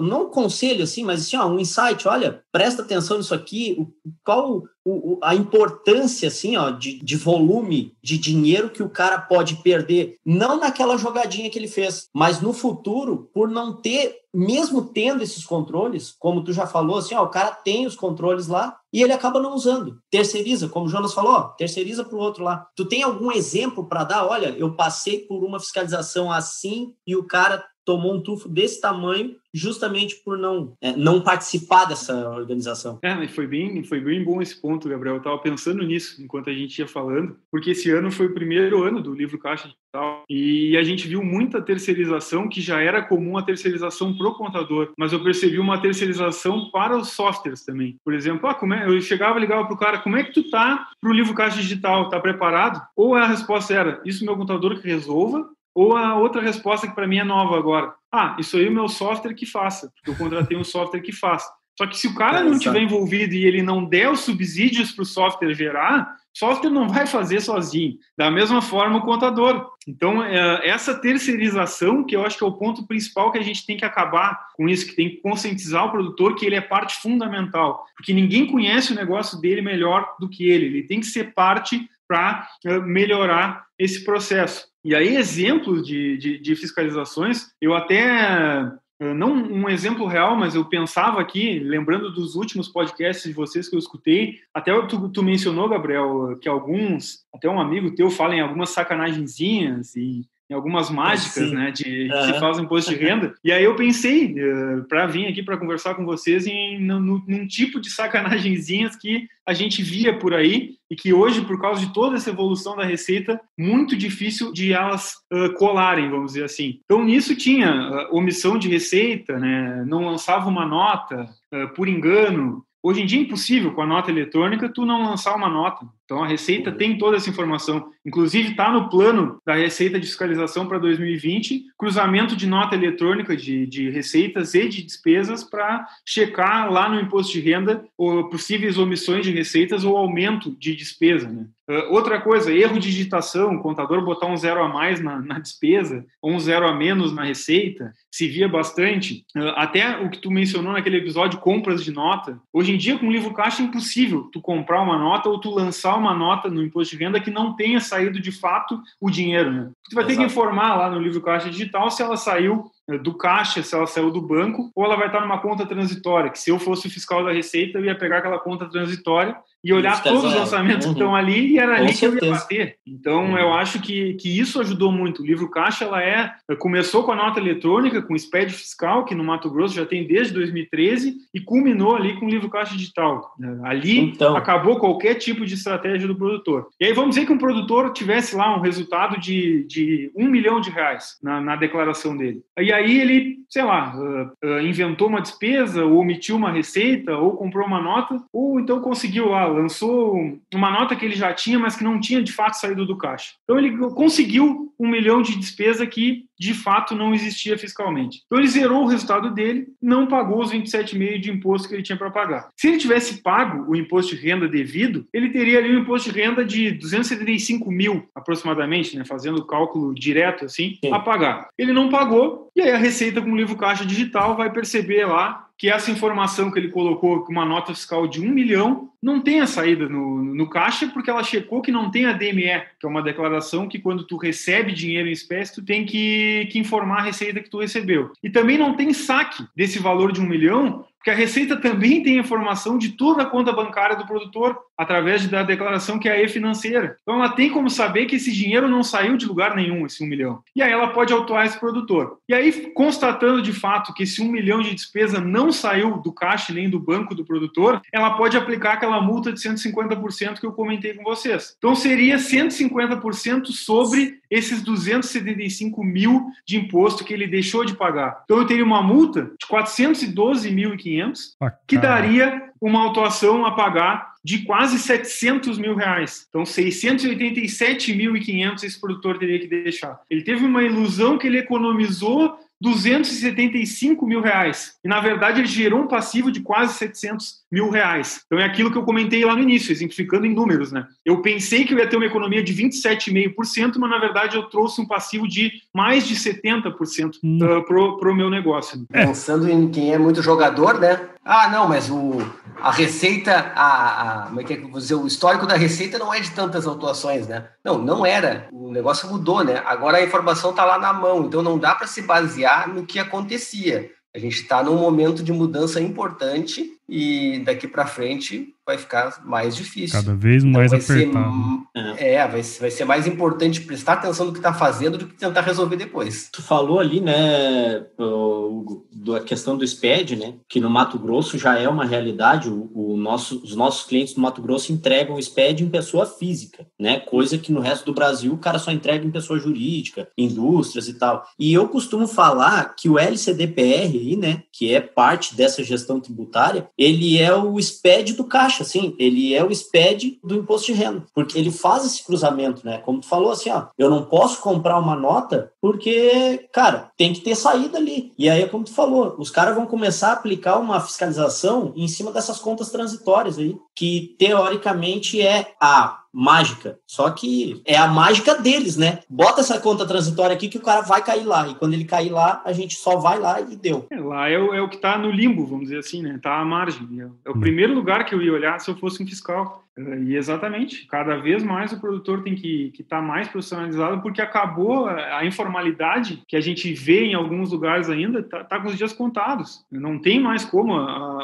não um conselho assim, mas assim, ó, um insight, olha, presta atenção nisso aqui, qual o, a importância assim, ó, de, de volume de dinheiro que o cara pode perder, não naquela jogadinha que ele fez, mas no futuro, por não ter, mesmo tendo esses controles, como tu já falou, assim, ó, o cara tem os controles lá e ele acaba não usando. Terceiriza, como o Jonas falou, ó, terceiriza para o outro lá. Tu tem algum exemplo para dar? Olha, eu passei por uma fiscalização assim e o cara tomou um tufo desse tamanho justamente por não é, não participar dessa organização. É, foi bem, foi bem bom esse ponto, Gabriel. Eu estava pensando nisso enquanto a gente ia falando, porque esse ano foi o primeiro ano do livro Caixa Digital e a gente viu muita terceirização que já era comum a terceirização pro contador, mas eu percebi uma terceirização para os softwares também. Por exemplo, ah, como é, eu chegava e ligava pro cara, como é que tu tá pro livro Caixa Digital? Tá preparado? Ou a resposta era, isso meu contador que resolva, ou a outra resposta que para mim é nova agora. Ah, isso aí é o meu software que faça, porque eu contratei um software que faça. Só que se o cara não estiver envolvido e ele não der os subsídios para o software gerar, o software não vai fazer sozinho. Da mesma forma o contador. Então, é, essa terceirização, que eu acho que é o ponto principal que a gente tem que acabar com isso, que tem que conscientizar o produtor que ele é parte fundamental. Porque ninguém conhece o negócio dele melhor do que ele. Ele tem que ser parte para é, melhorar esse processo. E aí, exemplos de, de, de fiscalizações, eu até não um exemplo real, mas eu pensava aqui, lembrando dos últimos podcasts de vocês que eu escutei, até tu, tu mencionou, Gabriel, que alguns, até um amigo teu fala em algumas sacanagenzinhas e em algumas mágicas, né, de uhum. se faz um imposto de renda. (laughs) E aí eu pensei uh, eh, para vir aqui para conversar com vocês em num, num, tipo de sacanagenzinhas que a gente via por aí e que hoje, por causa de toda essa evolução da receita, muito difícil de elas uh, colarem, vamos dizer assim. Então nisso tinha uh, omissão de receita, né, não lançava uma nota por engano. Hoje em dia é impossível com a nota eletrônica tu não lançar uma nota. Então, a Receita tem toda essa informação. Inclusive, está no plano da Receita de Fiscalização para 2020, cruzamento de nota eletrônica de, de receitas e de despesas para checar lá no imposto de renda possíveis omissões de receitas ou aumento de despesa. Né? Uh, outra coisa, erro de digitação, o contador botar um zero a mais na, na despesa ou um zero a menos na receita, se via bastante. Uh, até o que tu mencionou naquele episódio, compras de nota. Hoje em dia, com o livro caixa, é impossível tu comprar uma nota ou tu lançar uma nota no imposto de renda que não tenha saído de fato o dinheiro. Né? Tu vai Exato. ter que informar lá no livro Caixa Digital se ela saiu do caixa, se ela saiu do banco, ou ela vai estar numa conta transitória, que se eu fosse o fiscal da Receita, eu ia pegar aquela conta transitória e olhar todos os lançamentos uhum. que estão ali e era Com ali certeza. que eu ia bater. Então, uhum. eu acho que, que isso ajudou muito. O livro Caixa, ela é, começou com a nota eletrônica, com o SPED fiscal, que no Mato Grosso já tem desde 2013, e culminou ali com o livro Caixa Digital. Ali então. acabou qualquer tipo de estratégia do produtor. E aí vamos dizer que um produtor tivesse lá um resultado de, de um milhão de reais na, na declaração dele. E aí ele, sei lá, uh, uh, inventou uma despesa, ou omitiu uma receita, ou comprou uma nota, ou então conseguiu lá lançou uma nota que ele já tinha, mas que não tinha de fato saído do caixa. Então ele conseguiu um milhão de despesa que de fato não existia fiscalmente. Então ele zerou o resultado dele, não pagou os 27,5 de imposto que ele tinha para pagar. Se ele tivesse pago o imposto de renda devido, ele teria ali um imposto de renda de 275 mil aproximadamente, né, fazendo o cálculo direto assim, Sim. a pagar. Ele não pagou e aí a Receita com o livro caixa digital vai perceber lá que essa informação que ele colocou, com uma nota fiscal de um milhão, não tenha saída no, no caixa, porque ela checou que não tem a DME, que é uma declaração que quando tu recebe dinheiro em espécie, tu tem que, que informar a receita que tu recebeu. E também não tem saque desse valor de um milhão, porque a Receita também tem informação de toda a conta bancária do produtor, através da declaração que é a e-financeira. Então ela tem como saber que esse dinheiro não saiu de lugar nenhum, esse um milhão. E aí ela pode autuar esse produtor. E aí, constatando de fato que esse um milhão de despesa não saiu do caixa nem do banco do produtor, ela pode aplicar aquela multa de 150% que eu comentei com vocês. Então seria 150% sobre esses 275 mil de imposto que ele deixou de pagar. Então eu teria uma multa de 412.500 que daria uma autuação a pagar de quase 700 mil reais. Então, 687.500 esse produtor teria que deixar. Ele teve uma ilusão que ele economizou 275 mil reais. E, na verdade, ele gerou um passivo de quase 700 mil reais. Então, é aquilo que eu comentei lá no início, exemplificando em números, né? Eu pensei que eu ia ter uma economia de 27,5%, mas, na verdade, eu trouxe um passivo de mais de 70% hum. uh, pro, o meu negócio. É. Pensando em quem é muito jogador, né? Ah, não, mas o, a receita, a, a, como é que é vou dizer, o histórico da receita não é de tantas autuações, né? Não, não era. O negócio mudou, né? Agora a informação está lá na mão, então não dá para se basear no que acontecia. A gente está num momento de mudança importante e daqui para frente vai ficar mais difícil. Cada vez então mais então apertado. Ser, é, vai, vai ser mais importante prestar atenção no que está fazendo do que tentar resolver depois. Tu falou ali, né, Hugo, da questão do SPED, né, que no Mato Grosso já é uma realidade. O, o nosso, os nossos clientes do Mato Grosso entregam o SPED em pessoa física, né, coisa que no resto do Brasil o cara só entrega em pessoa jurídica, indústrias e tal. E eu costumo falar que o LCDPR aí, né, que é parte dessa gestão tributária, ele é o SPED do caixa, assim, ele é o SPED do imposto de renda, porque ele faz esse cruzamento, né? Como tu falou assim, ó, eu não posso comprar uma nota porque, cara, tem que ter saída ali. E aí, como tu falou, os caras vão começar a aplicar uma fiscalização em cima dessas contas transitórias aí, que teoricamente é a mágica. Só que é a mágica deles, né? Bota essa conta transitória aqui que o cara vai cair lá. E quando ele cair lá, a gente só vai lá e deu. É, lá é o, é o que está no limbo, vamos dizer assim, né? Tá à margem. É o hum. primeiro lugar que eu ia olhar se eu fosse um fiscal. E exatamente, cada vez mais o produtor tem que estar tá mais profissionalizado, porque acabou a informalidade que a gente vê em alguns lugares ainda, está tá com os dias contados. Não tem mais como.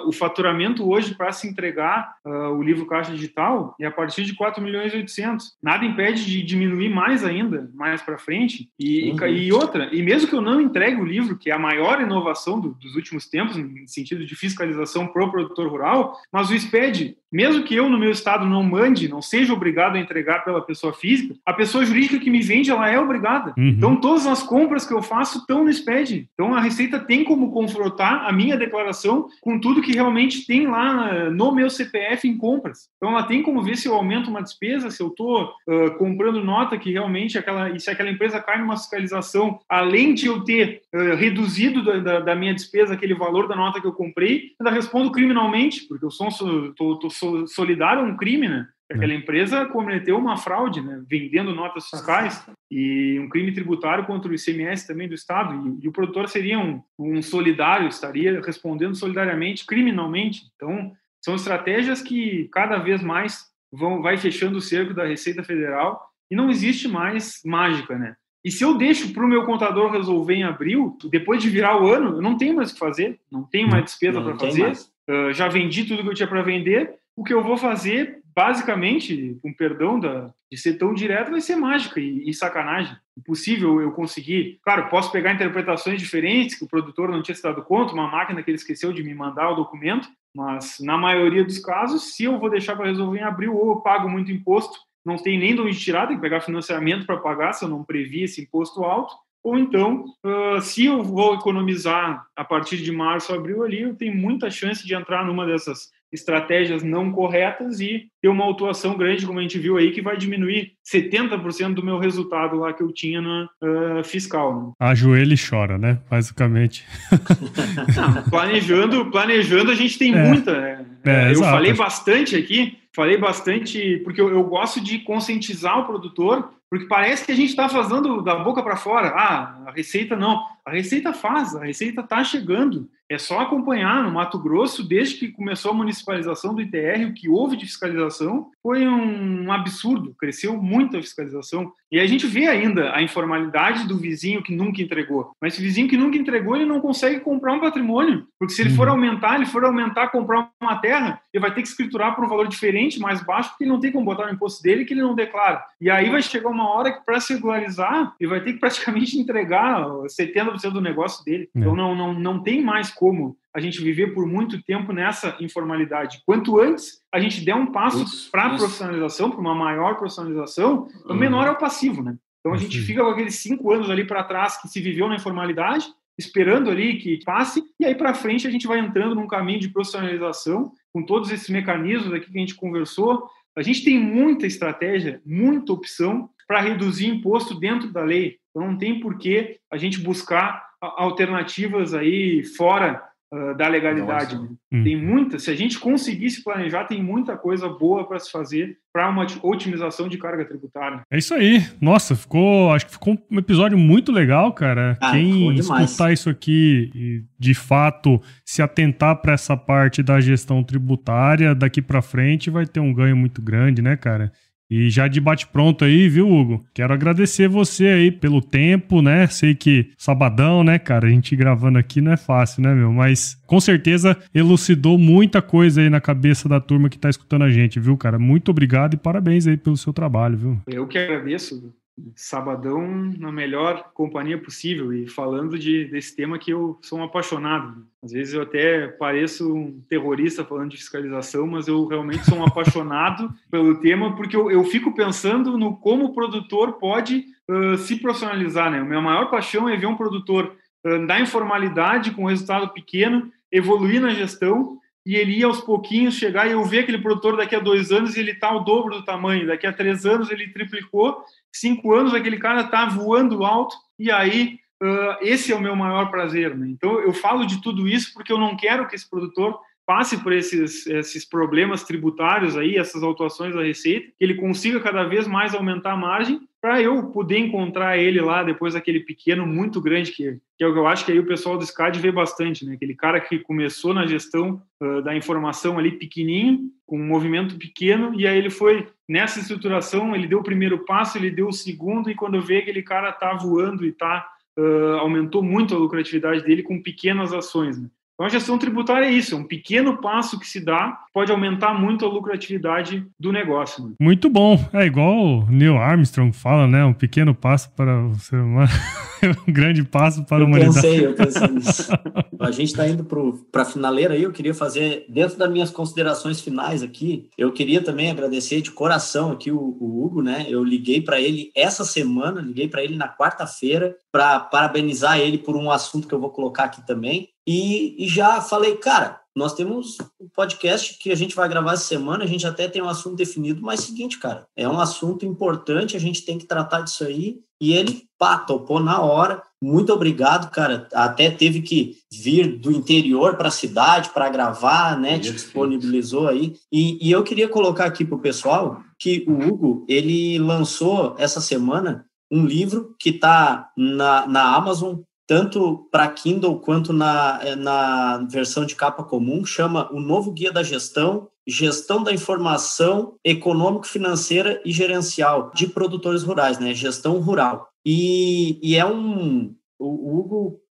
o faturamento hoje para se entregar uh, o livro caixa digital é a partir de 4 milhões e 800. Nada impede de diminuir mais ainda, mais para frente. E, uhum. e, outra, e mesmo que eu não entregue o livro, que é a maior inovação do, dos últimos tempos, no sentido de fiscalização para o produtor rural, mas o SPED mesmo que eu, no meu estado, não mande, não seja obrigado a entregar pela pessoa física, a pessoa jurídica que me vende, ela é obrigada. Uhum. Então, todas as compras que eu faço estão no SPED. Então, a Receita tem como confrontar a minha declaração com tudo que realmente tem lá no meu CPF em compras. Então, ela tem como ver se eu aumento uma despesa, se eu estou uh, comprando nota que realmente aquela, e se aquela empresa cai numa fiscalização, além de eu ter uh, reduzido da, da, da, minha despesa aquele valor da nota que eu comprei, ainda respondo criminalmente, porque eu sou, tô, tô solidário a um crime, né? Aquela empresa cometeu uma fraude, né? vendendo notas fiscais e um crime tributário contra o ICMS também do Estado. E, e o produtor seria um, um, solidário, estaria respondendo solidariamente, criminalmente. Então, são estratégias que cada vez mais vão vai fechando o cerco da Receita Federal e não existe mais mágica, né? E se eu deixo para o meu contador resolver em abril, depois de virar o ano, eu não tenho mais o que fazer, não tenho mais despesa para fazer, uh, já vendi tudo que eu tinha para vender o que eu vou fazer, basicamente, com perdão da, de ser tão direto, vai ser mágica e, e, sacanagem. Impossível eu conseguir. Claro, posso pegar interpretações diferentes que o produtor não tinha se dado conta, uma máquina que ele esqueceu de me mandar o documento, mas na maioria dos casos, se eu vou deixar para resolver em abril, ou eu pago muito imposto, não tem nem de onde tirar, tem que pegar financiamento para pagar se eu não previ esse imposto alto, ou então, uh, se eu vou economizar a partir de março, abril ali, eu tenho muita chance de entrar numa dessas estratégias não corretas e ter uma autuação grande, como a gente viu aí, que vai diminuir 70% do meu resultado lá que eu tinha na uh, fiscal. Né? Ajoelha e chora, né? Basicamente. (laughs) Não, planejando, planejando, a gente tem é. muita. Né? É, eu exato. falei bastante aqui, falei bastante, porque eu, eu gosto de conscientizar o produtor porque parece que a gente está fazendo da boca para fora. Ah, a receita não. A receita faz, a receita está chegando. É só acompanhar no Mato Grosso, desde que começou a municipalização do ITR, o que houve de fiscalização foi um absurdo, cresceu muito a fiscalização. E a gente vê ainda a informalidade do vizinho que nunca entregou. Mas esse vizinho que nunca entregou, ele não consegue comprar um patrimônio, porque se ele for uhum. aumentar, ele for aumentar, comprar uma terra, ele vai ter que escriturar por um valor diferente, mais baixo, porque ele não tem como botar no imposto dele que ele não declara. E aí vai chegar uma hora que para se regularizar, ele vai ter que praticamente (laughs) entregar 70% do negócio dele. É. Então não, não, não tem mais como a gente viver por muito tempo nessa informalidade. Quanto antes a gente der um passo para a profissionalização, para uma maior profissionalização, o uhum. menor é o passivo, né? Então a gente fica com aqueles cinco anos ali para trás que se viveu na informalidade, esperando ali que passe, e aí para frente a gente vai entrando num caminho de profissionalização com todos esses mecanismos aqui que a gente conversou. A gente tem muita estratégia, muita opção para reduzir imposto dentro da lei. Então não tem por que a gente buscar alternativas aí fora uh, da legalidade. Né? Hum. Tem muita, se a gente conseguisse planejar, tem muita coisa boa para se fazer para uma otimização de carga tributária. É isso aí. Nossa, ficou, acho que ficou um episódio muito legal, cara. Ah, Quem escutar isso aqui e de fato se atentar para essa parte da gestão tributária daqui para frente vai ter um ganho muito grande, né, cara? E já de bate-pronto aí, viu, Hugo? Quero agradecer você aí pelo tempo, né? Sei que sabadão, né, cara? A gente gravando aqui não é fácil, né, meu? Mas com certeza elucidou muita coisa aí na cabeça da turma que tá escutando a gente, viu, cara? Muito obrigado e parabéns aí pelo seu trabalho, viu? Eu que agradeço sabadão na melhor companhia possível e falando de, desse tema que eu sou um apaixonado. Às vezes eu até pareço um terrorista falando de fiscalização, mas eu realmente sou um apaixonado (laughs) pelo tema porque eu, eu, fico pensando no como o produtor pode uh, se profissionalizar. Né? A minha maior paixão é ver um produtor uh, da informalidade com resultado pequeno evoluir na gestão e ele ia aos pouquinhos chegar e eu ver aquele produtor daqui a dois anos e ele está o dobro do tamanho, daqui a três anos ele triplicou, cinco anos aquele cara está voando alto e aí uh, esse é o meu maior prazer. Né? Então eu falo de tudo isso porque eu não quero que esse produtor passe por esses, esses problemas tributários aí, essas autuações da Receita, que ele consiga cada vez mais aumentar a margem para eu poder encontrar ele lá depois daquele pequeno muito grande que, que é o que eu acho que aí o pessoal do SCAD vê bastante, né? Aquele cara que começou na gestão uh, da informação ali pequenininho, com um movimento pequeno, e aí ele foi nessa estruturação, ele deu o primeiro passo, ele deu o segundo, e quando vê aquele cara tá voando e tá uh, aumentou muito a lucratividade dele com pequenas ações, né? Então, a gestão tributária é isso, é um pequeno passo que se dá, pode aumentar muito a lucratividade do negócio. Né? Muito bom. É igual o Neil Armstrong fala, né? Um pequeno passo para o ser humano, (laughs) um grande passo para eu a humanidade. Pensei, eu pensei nisso. (laughs) a gente está indo para a finaleira aí, eu queria fazer, dentro das minhas considerações finais aqui, eu queria também agradecer de coração aqui o, o Hugo, né? Eu liguei para ele essa semana, liguei para ele na quarta-feira, para parabenizar ele por um assunto que eu vou colocar aqui também e, e já falei, cara, nós temos um podcast que a gente vai gravar essa semana, a gente até tem um assunto definido, mas é o seguinte, cara, é um assunto importante, a gente tem que tratar disso aí. E ele, pá, topou na hora. Muito obrigado, cara. Até teve que vir do interior para a cidade para gravar, né? Te disponibilizou aí. E, e eu queria colocar aqui para o pessoal que o Hugo, ele lançou essa semana um livro que está na, na Amazon tanto para Kindle quanto na, eh, na versão de capa comum, chama O Novo Guia da Gestão, Gestão da Informação Econômico-Financeira e Gerencial de Produtores Rurais, né? Gestão Rural. E, e é um... O Hugo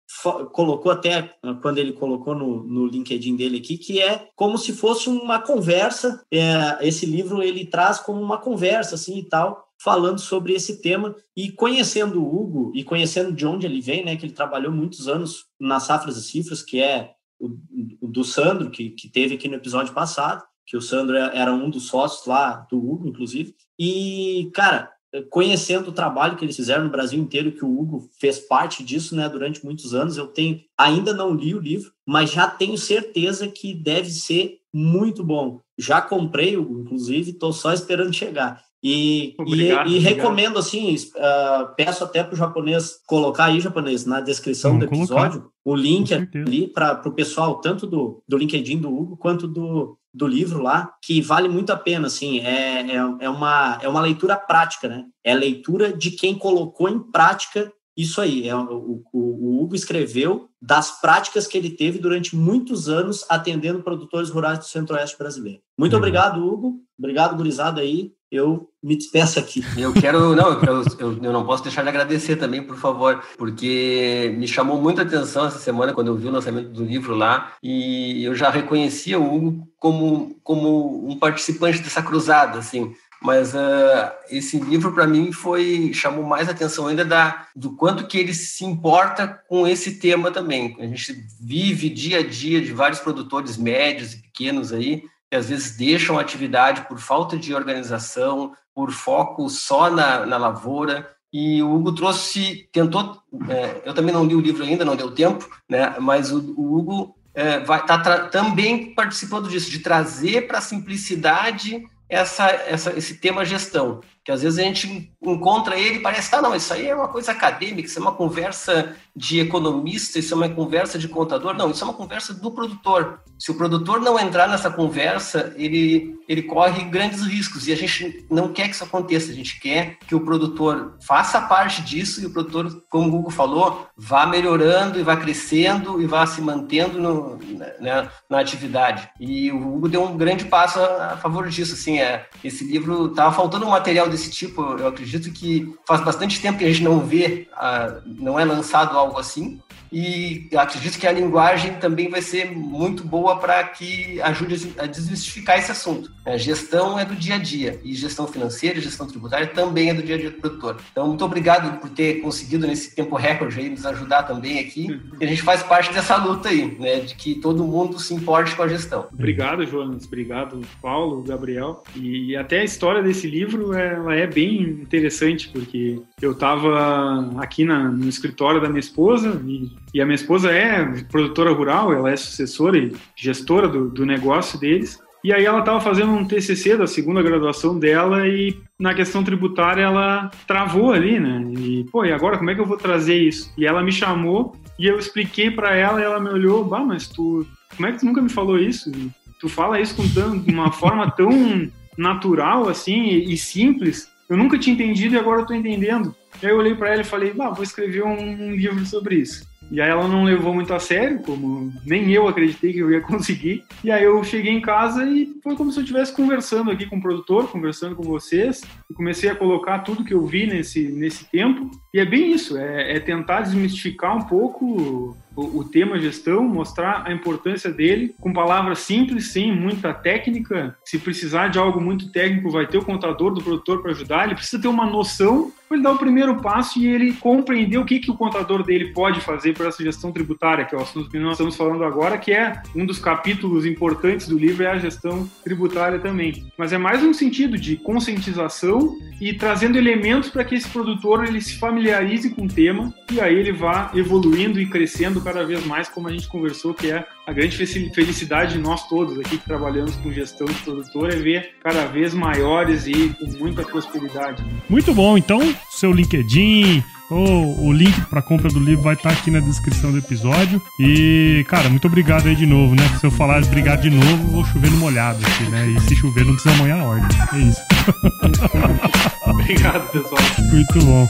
colocou até quando ele colocou no, no LinkedIn dele aqui que é como se fosse uma conversa é, esse livro ele traz como uma conversa assim e tal falando sobre esse tema e conhecendo o Hugo e conhecendo de onde ele vem, né, que ele trabalhou muitos anos na Safras e Cifras, que é o, o do Sandro, que, que teve aqui no episódio passado, que o Sandro é, era um dos sócios lá do Hugo, inclusive. E, cara, conhecendo o trabalho que eles fizeram no Brasil inteiro, que o Hugo fez parte disso, né, durante muitos anos, eu tenho, ainda não li o livro, mas já tenho certeza que deve ser muito bom. Já comprei, inclusive, estou só esperando chegar. E, obrigado, e, e recomendo, assim, uh, peço até para o japonês colocar aí, japonês, na descrição Vamos do episódio, colocar. o link ali para o pessoal, tanto do, do LinkedIn do Hugo, quanto do, do livro lá, que vale muito a pena, assim, é, é, é, uma, é uma leitura prática, né? É leitura de quem colocou em prática isso aí. É, o, o, o Hugo escreveu das práticas que ele teve durante muitos anos atendendo produtores rurais do centro-oeste brasileiro. Muito obrigado, Hugo. Obrigado, gurizada aí eu me despeço aqui. Eu quero, não, eu, eu, eu, não posso deixar de agradecer também, por favor, porque me chamou muita atenção essa semana quando eu vi o lançamento do livro lá e eu já reconhecia o Hugo como, como um participante dessa cruzada, assim. Mas uh, esse livro para mim foi chamou mais atenção ainda da do quanto que ele se importa com esse tema também. A gente vive dia a dia de vários produtores médios e pequenos aí que às vezes deixam a atividade por falta de organização, por foco só na, na lavoura. E o Hugo trouxe, tentou, é, eu também não li o livro ainda, não deu tempo, né? mas o, o Hugo é, vai tá também participando disso, de trazer para a simplicidade essa, essa, esse tema gestão. Que às vezes a gente encontra ele e parece, tá, não, isso aí é uma coisa acadêmica, isso é uma conversa de economista, isso é uma conversa de contador. Não, isso é uma conversa do produtor. Se o produtor não entrar nessa conversa, ele, ele corre grandes riscos. E a gente não quer que isso aconteça. A gente quer que o produtor faça parte disso e o produtor, como o Hugo falou, vá melhorando e vá crescendo e vá se mantendo no, né, na atividade. E o Hugo deu um grande passo a, a favor disso. Assim, é, esse livro estava faltando um material desse tipo. Eu acredito que faz bastante tempo que a gente não vê, a, não é lançado algo assim. E acredito que a linguagem também vai ser muito boa para que ajude a desmistificar esse assunto. A gestão é do dia a dia, e gestão financeira, gestão tributária também é do dia a dia do produtor. Então, muito obrigado por ter conseguido, nesse tempo recorde, aí, nos ajudar também aqui. E a gente faz parte dessa luta aí, né, de que todo mundo se importe com a gestão. Obrigado, Jonas. Obrigado, Paulo, Gabriel. E até a história desse livro ela é bem interessante, porque eu estava aqui na, no escritório da minha esposa e e a minha esposa é produtora rural, ela é sucessora e gestora do, do negócio deles. E aí ela estava fazendo um TCC da segunda graduação dela e na questão tributária ela travou ali, né? E, pô, e agora como é que eu vou trazer isso? E ela me chamou e eu expliquei para ela e ela me olhou, bah, mas tu, como é que tu nunca me falou isso? Tu fala isso com tão, uma forma tão natural assim e, e simples. Eu nunca tinha entendido e agora eu tô entendendo. E aí eu olhei para ela e falei, vou escrever um, um livro sobre isso. E aí ela não levou muito a sério, como nem eu acreditei que eu ia (laughs) conseguir. E aí eu cheguei em casa e foi como se eu estivesse conversando aqui com o produtor, conversando com vocês. E comecei a colocar tudo que eu vi nesse, nesse tempo. E é bem isso, é, é tentar desmistificar um pouco o, o, tema gestão, mostrar a importância dele com palavras simples, sem muita técnica. Se precisar de algo muito técnico, vai ter o contador do produtor para ajudar. Ele precisa ter uma noção ele dar o primeiro passo e ele compreender o que, que o contador dele pode fazer para essa gestão tributária, que é o assunto que nós estamos falando agora, que é um dos capítulos importantes do livro, é a gestão tributária também. Mas é mais um sentido de conscientização e trazendo elementos para que esse produtor ele se familiarize com o tema e aí ele vá evoluindo e crescendo cada vez mais, como a gente conversou, que é a grande felicidade de nós todos aqui que trabalhamos com gestão de produtor é ver cada vez maiores e com muita prosperidade. Muito bom, então seu LinkedIn, ou o link para compra do livro vai estar tá aqui na descrição do episódio. E, cara, muito obrigado aí de novo, né? Se eu falar obrigado de novo, vou chover no molhado aqui, né? E se chover, não precisa molhar a ordem. É isso. (laughs) obrigado, pessoal. Muito bom.